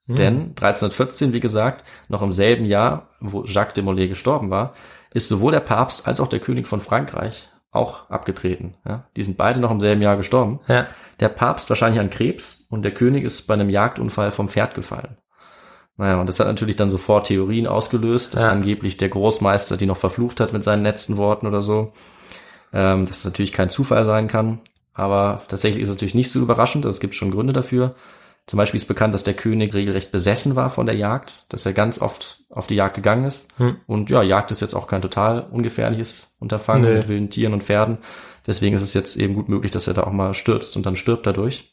Hm. Denn 1314, wie gesagt, noch im selben Jahr, wo Jacques de Molay gestorben war, ist sowohl der Papst als auch der König von Frankreich auch abgetreten. Ja, die sind beide noch im selben Jahr gestorben. Ja. Der Papst wahrscheinlich an Krebs und der König ist bei einem Jagdunfall vom Pferd gefallen. Naja, und das hat natürlich dann sofort Theorien ausgelöst, dass Ja. angeblich der Großmeister die noch verflucht hat mit seinen letzten Worten oder so. Ähm, dass es natürlich kein Zufall sein kann. Aber tatsächlich ist es natürlich nicht so überraschend. Es gibt schon Gründe dafür. Zum Beispiel ist bekannt, dass der König regelrecht besessen war von der Jagd, dass er ganz oft auf die Jagd gegangen ist. Hm. Und ja, Jagd ist jetzt auch kein total ungefährliches Unterfangen Nee. mit wilden Tieren und Pferden. Deswegen ist es jetzt eben gut möglich, dass er da auch mal stürzt und dann stirbt dadurch.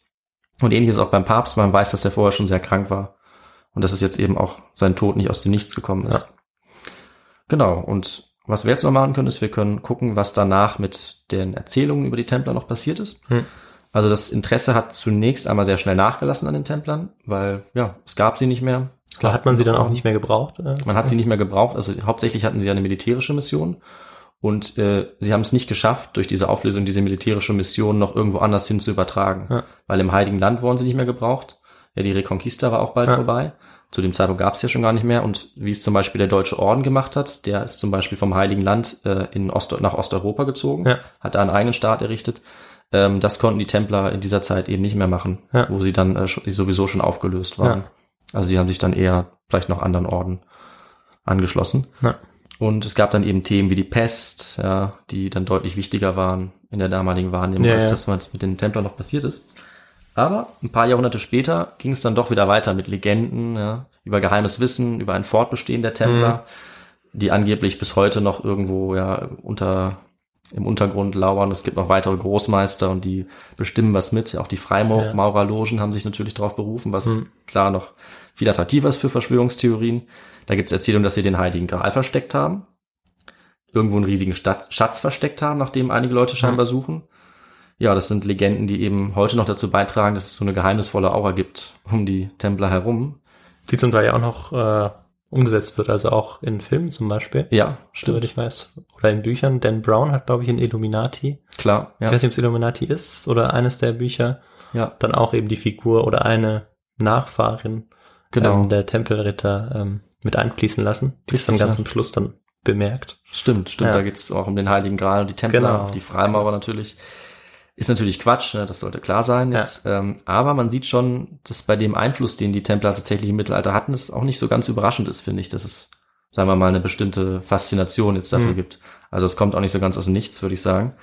Und ähnlich ist auch beim Papst, man weiß, dass er vorher schon sehr krank war. Und dass es jetzt eben auch sein Tod nicht aus dem Nichts gekommen ist. Genau. Und was wir jetzt noch machen können, ist, wir können gucken, was danach mit den Erzählungen über die Templer noch passiert ist. Hm. Also das Interesse hat zunächst einmal sehr schnell nachgelassen an den Templern, weil ja, es gab sie nicht mehr. Gab hat man sie dann auch nicht mehr gebraucht. Äh, man hat sie nicht mehr gebraucht. Also hauptsächlich hatten sie eine militärische Mission und äh, sie haben es nicht geschafft, durch diese Auflösung diese militärische Mission noch irgendwo anders hin zu übertragen. Ja. Weil im Heiligen Land wurden sie nicht mehr gebraucht. Ja, die Reconquista war auch bald Ja. vorbei. Zu dem Zeitpunkt gab es ja schon gar nicht mehr. Und wie es zum Beispiel der Deutsche Orden gemacht hat, der ist zum Beispiel vom Heiligen Land äh, in Ost nach Osteuropa gezogen, Ja. hat da einen eigenen Staat errichtet. Ähm, das konnten die Templer in dieser Zeit eben nicht mehr machen, Ja. wo sie dann äh, sowieso schon aufgelöst waren. Ja. Also die haben sich dann eher vielleicht noch anderen Orden angeschlossen. Ja. Und es gab dann eben Themen wie die Pest, ja, die dann deutlich wichtiger waren in der damaligen Wahrnehmung, Ja, als ja. das, was mit den Templern noch passiert ist. Aber ein paar Jahrhunderte später ging es dann doch wieder weiter mit Legenden, ja, über geheimes Wissen, über ein Fortbestehen der Templer, die angeblich bis heute noch irgendwo ja unter im Untergrund lauern. Es gibt noch weitere Großmeister und die bestimmen was mit. Auch die Freimaurerlogen haben sich natürlich darauf berufen, was klar noch viel attraktiver ist für Verschwörungstheorien. Da gibt es Erzählungen, dass sie den Heiligen Gral versteckt haben, irgendwo einen riesigen Stadt, Schatz versteckt haben, nach dem einige Leute scheinbar suchen. Ja, das sind Legenden, die eben heute noch dazu beitragen, dass es so eine geheimnisvolle Aura gibt um die Templer herum. die zum Teil ja auch noch äh, umgesetzt wird, also auch in Filmen zum Beispiel. Ja, stimmt. ich weiß. Oder in Büchern. Dan Brown hat, glaube ich, in Illuminati, Klar, ich ja. weiß nicht, ob es Illuminati ist, oder eines der Bücher, ja, dann auch eben die Figur oder eine Nachfahrin genau. ähm, der Tempelritter ähm, mit einfließen lassen. Die ist dann ganz ja. am Schluss dann bemerkt. Stimmt, stimmt. Ja. Da geht's auch um den Heiligen Gral und die Templer, Genau. auch die Freimaurer natürlich. Ist natürlich Quatsch, ne? das sollte klar sein Ja. jetzt. Ähm, aber man sieht schon, dass bei dem Einfluss, den die Templer tatsächlich im Mittelalter hatten, es auch nicht so ganz überraschend ist, finde ich, dass es, sagen wir mal, eine bestimmte Faszination jetzt dafür Mhm. gibt. Also es kommt auch nicht so ganz aus dem Nichts, würde ich sagen.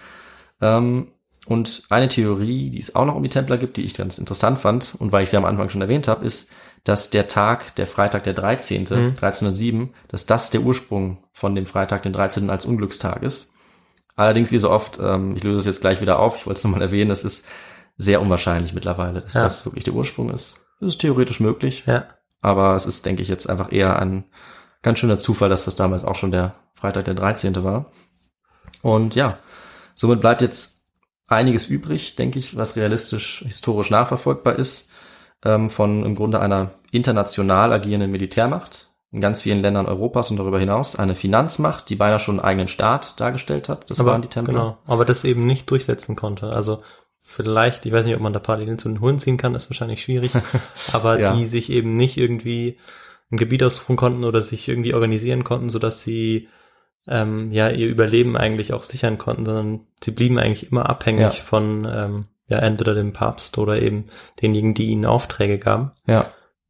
Ähm, und eine Theorie, die es auch noch um die Templer gibt, die ich ganz interessant fand und weil ich sie am Anfang schon erwähnt habe, ist, dass der Tag, der Freitag der 13., Mhm. 1307, dass das der Ursprung von dem Freitag, den 13. als Unglückstag ist. Allerdings, wie so oft, ähm, ich löse es jetzt gleich wieder auf, ich wollte es nochmal erwähnen, es ist sehr unwahrscheinlich mittlerweile, dass Ja. das wirklich der Ursprung ist. Es ist theoretisch möglich, Ja. aber es ist, denke ich, jetzt einfach eher ein ganz schöner Zufall, dass das damals auch schon der Freitag der 13. war. Und ja, somit bleibt jetzt einiges übrig, denke ich, was realistisch historisch nachverfolgbar ist, ähm, von im Grunde einer international agierenden Militärmacht in ganz vielen Ländern Europas und darüber hinaus, eine Finanzmacht, die beinahe schon einen eigenen Staat dargestellt hat. Das waren die Templer. Genau, aber das eben nicht durchsetzen konnte. Also vielleicht, ich weiß nicht, ob man da Parallelen zu den Hunden ziehen kann, ist wahrscheinlich schwierig, *laughs* aber Ja. die sich eben nicht irgendwie ein Gebiet aussuchen konnten oder sich irgendwie organisieren konnten, sodass sie ähm, ja ihr Überleben eigentlich auch sichern konnten, sondern sie blieben eigentlich immer abhängig Ja. von ähm, ja entweder dem Papst oder eben denjenigen, die ihnen Aufträge gaben. Ja,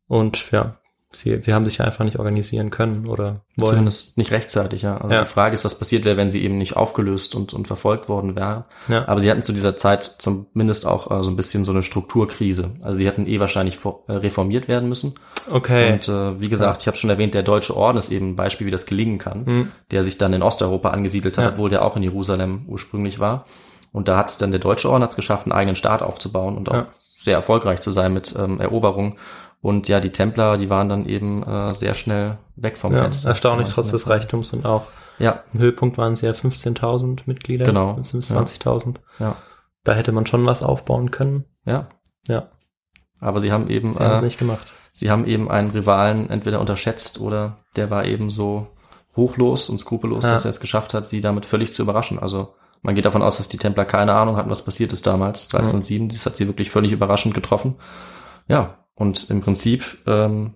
Und ja, sie, sie haben sich einfach nicht organisieren können oder wollen. zumindest nicht rechtzeitig, ja. Also Ja. die Frage ist, was passiert wäre, wenn sie eben nicht aufgelöst und, und verfolgt worden wären. Ja. Aber sie hatten zu dieser Zeit zumindest auch äh, so ein bisschen so eine Strukturkrise. Also sie hätten eh wahrscheinlich äh, reformiert werden müssen. Okay. Und äh, wie gesagt, ich habe schon erwähnt, der Deutsche Orden ist eben ein Beispiel, wie das gelingen kann, Hm. der sich dann in Osteuropa angesiedelt hat, Ja. obwohl der auch in Jerusalem ursprünglich war. Und da hat es dann der Deutsche Orden hat's geschafft, einen eigenen Staat aufzubauen und auch Ja. sehr erfolgreich zu sein mit ähm, Eroberungen. Und ja, die Templer, die waren dann eben äh, sehr schnell weg vom ja, Fenster. erstaunlich trotz des. Reichtums und auch Ja, Im Höhepunkt waren sie ja 15.000 Mitglieder. Genau. 15.000 Ja. 20.000. ja, Da hätte man schon was aufbauen können. ja. Ja, Aber sie haben eben sie haben es äh, nicht gemacht. Sie haben eben einen Rivalen entweder unterschätzt oder der war eben so ruchlos und skrupellos, Ja. dass er es geschafft hat, sie damit völlig zu überraschen. Also man geht davon aus, dass die Templer keine Ahnung hatten, was passiert ist damals, 1307. Das hat sie wirklich völlig überraschend getroffen. Ja, und im Prinzip ähm,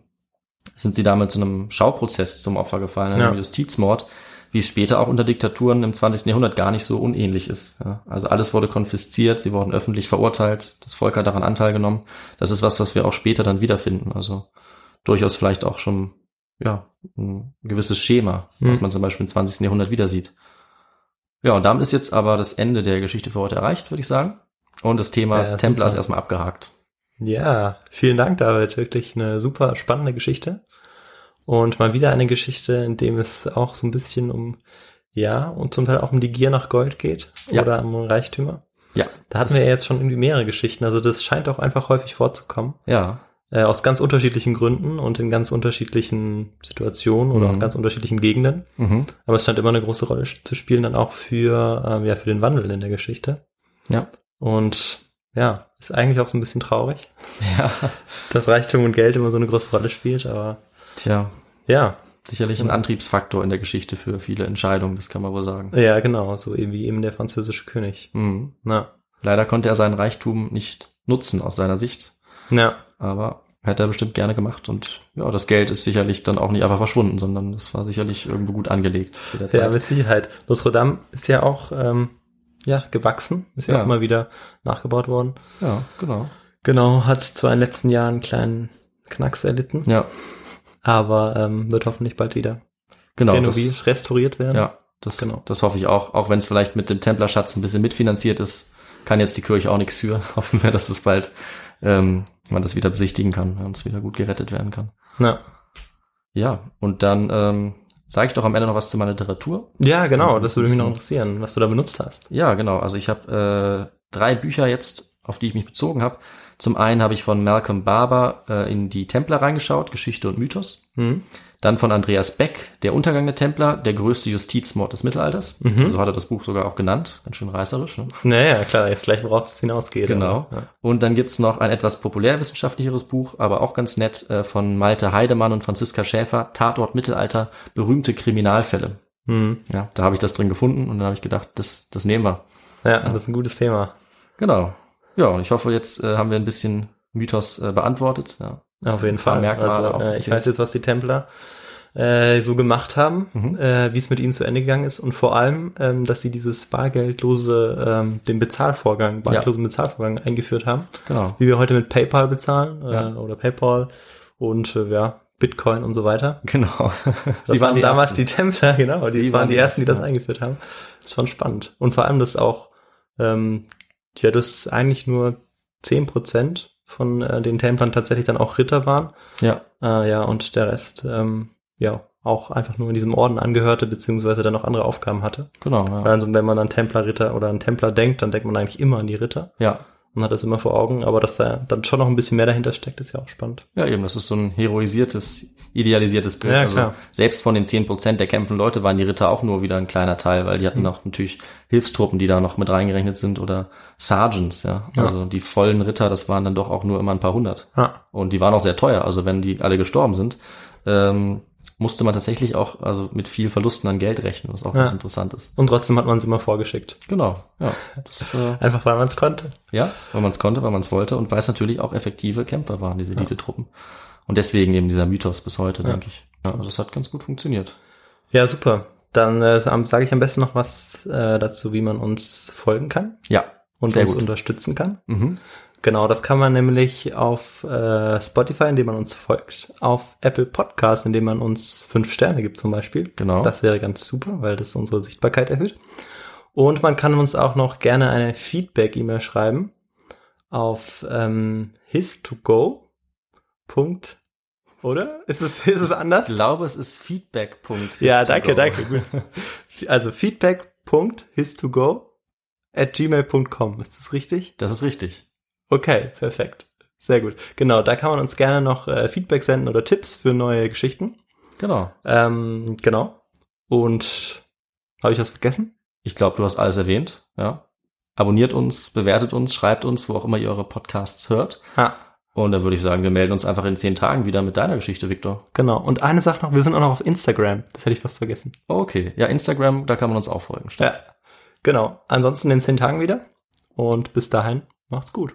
sind sie damit zu einem Schauprozess zum Opfer gefallen, einem Ja. Justizmord, wie es später auch unter Diktaturen im 20. Jahrhundert gar nicht so unähnlich ist. Ja, also alles wurde konfisziert, sie wurden öffentlich verurteilt, das Volk hat daran Anteil genommen. Das ist was, was wir auch später dann wiederfinden. Also durchaus vielleicht auch schon ja ein gewisses Schema, was Mhm. man zum Beispiel im 20. Jahrhundert wieder sieht. Ja, und damit ist jetzt aber das Ende der Geschichte für heute erreicht, würde ich sagen. Und das Thema Ja, Templer ist erstmal abgehakt. Ja, vielen Dank, David. Wirklich eine super spannende Geschichte. Und mal wieder eine Geschichte, in dem es auch so ein bisschen um, ja, und zum Teil auch um die Gier nach Gold geht Ja. oder um Reichtümer. Ja, Da hatten wir ja jetzt schon irgendwie mehrere Geschichten. Also das scheint auch einfach häufig vorzukommen. Ja, Äh, aus ganz unterschiedlichen Gründen und in ganz unterschiedlichen Situationen oder Mhm. auch ganz unterschiedlichen Gegenden. mhm. Aber es scheint immer eine große Rolle zu spielen, dann auch für, ähm, ja, für den Wandel in der Geschichte. ja, Und ja, ist eigentlich auch so ein bisschen traurig, *laughs* ja. dass Reichtum und Geld immer so eine große Rolle spielt, aber Tja, ja, sicherlich ein Antriebsfaktor in der Geschichte für viele Entscheidungen, das kann man wohl sagen. ja, genau, so eben wie eben der französische König. Mhm. Na, Leider konnte er seinen Reichtum nicht nutzen aus seiner Sicht, ja, aber hätte er bestimmt gerne gemacht und ja, das Geld ist sicherlich dann auch nicht einfach verschwunden, sondern es war sicherlich irgendwo gut angelegt zu der ja, Zeit. mit Sicherheit. Notre Dame ist ja auch, ähm, ja, gewachsen, ist ja, Ja. auch immer wieder nachgebaut worden. Ja, genau. Genau, hat zwar in den letzten Jahren einen kleinen Knacks erlitten, Ja, aber ähm, wird hoffentlich bald wieder genau. renoviert, Das, restauriert werden. ja, das, Genau. das hoffe ich auch. Auch wenn es vielleicht mit dem Templerschatz ein bisschen mitfinanziert ist, kann jetzt die Kirche auch nichts für. *laughs* Hoffen wir, dass das bald ähm, man das wieder besichtigen kann und es wieder gut gerettet werden kann. Na. Ja, und dann ähm, sage ich doch am Ende noch was zu meiner Literatur. Ja, genau, das würde mich noch interessieren, was du da benutzt hast. Ja, genau. Also ich habe äh, drei Bücher jetzt, auf die ich mich bezogen habe. Zum einen habe ich von Malcolm Barber äh, in die Templer reingeschaut, Geschichte und Mythos. Hm? Dann von Andreas Beck, Der Untergang der Templer, der größte Justizmord des Mittelalters. Mhm. So hat er das Buch sogar auch genannt. Ganz schön reißerisch. Ne? Naja, klar, jetzt gleich, worauf es hinausgeht. Genau. Ja. Und dann gibt's noch ein etwas populärwissenschaftlicheres Buch, aber auch ganz nett, äh, von Malte Heidemann und Franziska Schäfer, Tatort Mittelalter, berühmte Kriminalfälle. Hm. Ja, da habe ich das drin gefunden und dann habe ich gedacht, das, das nehmen wir. ja, das ist ein gutes Thema. Genau. Ja, und ich hoffe, jetzt äh, haben wir ein bisschen Mythos äh, beantwortet. Ja. Auf jeden Fall. Merkmale Also, äh, ich weiß jetzt, was die Templer äh, so gemacht haben, äh, wie es mit ihnen zu Ende gegangen ist und vor allem, ähm, dass sie dieses bargeldlose, ähm, den Bezahlvorgang, bargeldlosen Bezahlvorgang eingeführt haben. Genau. Wie wir heute mit PayPal bezahlen äh, Ja. oder PayPal und äh, ja, Bitcoin und so weiter. Genau. *laughs* Das Sie waren die damals Ersten. die Templer, *laughs* genau. Sie Die waren die ersten, die das ja. eingeführt haben. Das ist schon spannend. Und vor allem, dass auch, ähm, ja, dass eigentlich nur 10% von äh, den Templern tatsächlich dann auch Ritter waren. Ja, Äh, ja, und der Rest, ähm, ja, auch einfach nur in diesem Orden angehörte, beziehungsweise dann noch andere Aufgaben hatte. genau. Ja. Also wenn man an Templerritter oder an Templer denkt, dann denkt man eigentlich immer an die Ritter ja. und hat das immer vor Augen. Aber dass da dann schon noch ein bisschen mehr dahinter steckt, ist ja auch spannend. Ja, eben, das ist so ein heroisiertes, idealisiertes Bild. Ja, also klar. selbst von den 10% der kämpfenden Leute waren die Ritter auch nur wieder ein kleiner Teil, weil die Mhm. hatten noch natürlich Hilfstruppen, die da noch mit reingerechnet sind oder Sergeants, ja. Ja. Also die vollen Ritter, das waren dann doch auch nur immer ein paar hundert. Ah, Und die waren auch sehr teuer. Also wenn die alle gestorben sind, ähm, musste man tatsächlich auch also mit viel Verlusten an Geld rechnen, was auch Ja. ganz interessant ist. und trotzdem hat man es immer vorgeschickt. Genau, ja. Das, *laughs* äh, Einfach weil man es konnte. ja, weil man es konnte, weil man es wollte und weil es natürlich auch effektive Kämpfer waren, diese Elite-Truppen. Und deswegen eben dieser Mythos bis heute, denke ich. Ja, also das hat ganz gut funktioniert. Ja, super. Dann äh, sage ich am besten noch was äh, dazu, wie man uns folgen kann Ja, und Sehr uns gut. unterstützen kann. mhm. Genau, das kann man nämlich auf äh, Spotify, indem man uns folgt, auf Apple Podcast, indem man uns fünf Sterne gibt zum Beispiel. Genau. Das wäre ganz super, weil das unsere Sichtbarkeit erhöht. Und man kann uns auch noch gerne eine Feedback-E-Mail schreiben auf ähm, his2go. Punkt, oder? Ist es, ist es anders? Ich glaube, es ist Feedback. Ja, danke, danke. Gut. *laughs* Also feedback.his2go at gmail.com. Ist das richtig? Das ist richtig. Okay, perfekt. Sehr gut. Genau, da kann man uns gerne noch äh, Feedback senden oder Tipps für neue Geschichten. Genau. Ähm, genau. Und habe ich was vergessen? Ich glaube, du hast alles erwähnt. Ja. Abonniert uns, bewertet uns, schreibt uns, wo auch immer ihr eure Podcasts hört. Ah, Und dann würde ich sagen, wir melden uns einfach in zehn Tagen wieder mit deiner Geschichte, Victor. genau. Und eine Sache noch, wir sind auch noch auf Instagram. Das hätte ich fast vergessen. Okay. Ja, Instagram, da kann man uns auch folgen. Stimmt. Ja. Genau. Ansonsten in zehn Tagen wieder. Und bis dahin, macht's gut.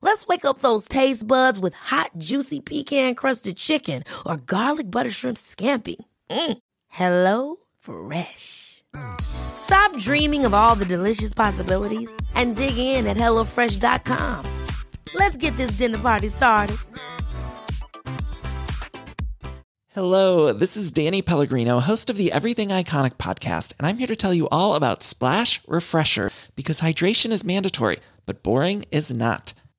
Let's wake up those taste buds with hot, juicy pecan-crusted chicken or garlic butter shrimp scampi. Mm. Hello Fresh. Stop dreaming of all the delicious possibilities and dig in at HelloFresh.com. Let's get this dinner party started. Hello, this is Danny Pellegrino, host of the Everything Iconic podcast, and I'm here to tell you all about Splash Refresher because hydration is mandatory, but boring is not.